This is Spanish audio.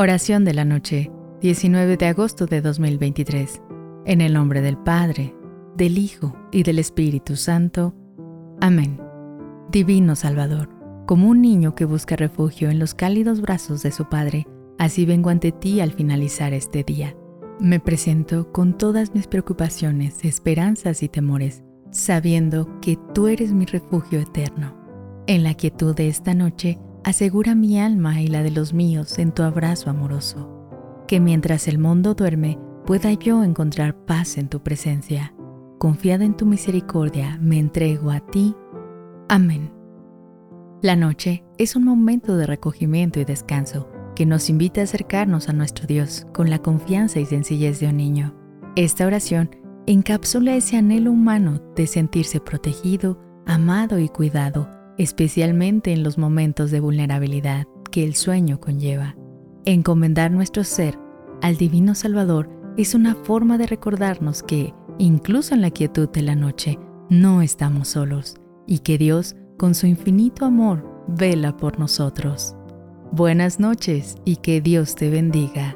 Oración de la noche, 19 de agosto de 2023. En el nombre del Padre, del Hijo y del Espíritu Santo. Amén. Divino Salvador, como un niño que busca refugio en los cálidos brazos de su Padre, así vengo ante ti al finalizar este día. Me presento con todas mis preocupaciones, esperanzas y temores, sabiendo que tú eres mi refugio eterno. En la quietud de esta noche, Asegura mi alma y la de los míos en tu abrazo amoroso, que mientras el mundo duerme pueda yo encontrar paz en tu presencia. Confiada en tu misericordia, me entrego a ti. Amén. La noche es un momento de recogimiento y descanso que nos invita a acercarnos a nuestro Dios con la confianza y sencillez de un niño. Esta oración encapsula ese anhelo humano de sentirse protegido, amado y cuidado especialmente en los momentos de vulnerabilidad que el sueño conlleva. Encomendar nuestro ser al Divino Salvador es una forma de recordarnos que, incluso en la quietud de la noche, no estamos solos y que Dios, con su infinito amor, vela por nosotros. Buenas noches y que Dios te bendiga.